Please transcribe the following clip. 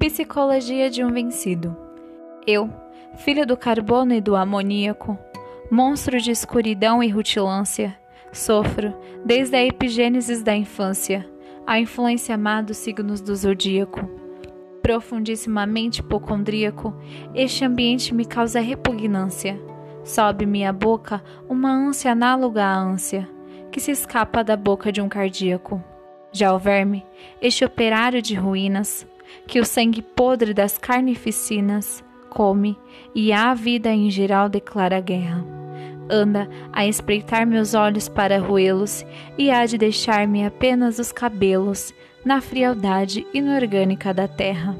Psicologia de um vencido. Eu, filho do carbono e do amoníaco, monstro de escuridão e rutilância, sofro, desde a epigênesis da infância, a influência má dos signos do zodíaco. Profundissimamente hipocondríaco, este ambiente me causa repugnância. Sobe-me à boca uma ânsia análoga à ânsia, que se escapa da boca de um cardíaco. Já o verme, este operário de ruínas, que o sangue podre das carnificinas come e à vida em geral declara guerra. Anda a espreitar meus olhos para roê-los e há de deixar-me apenas os cabelos na frialdade inorgânica da terra.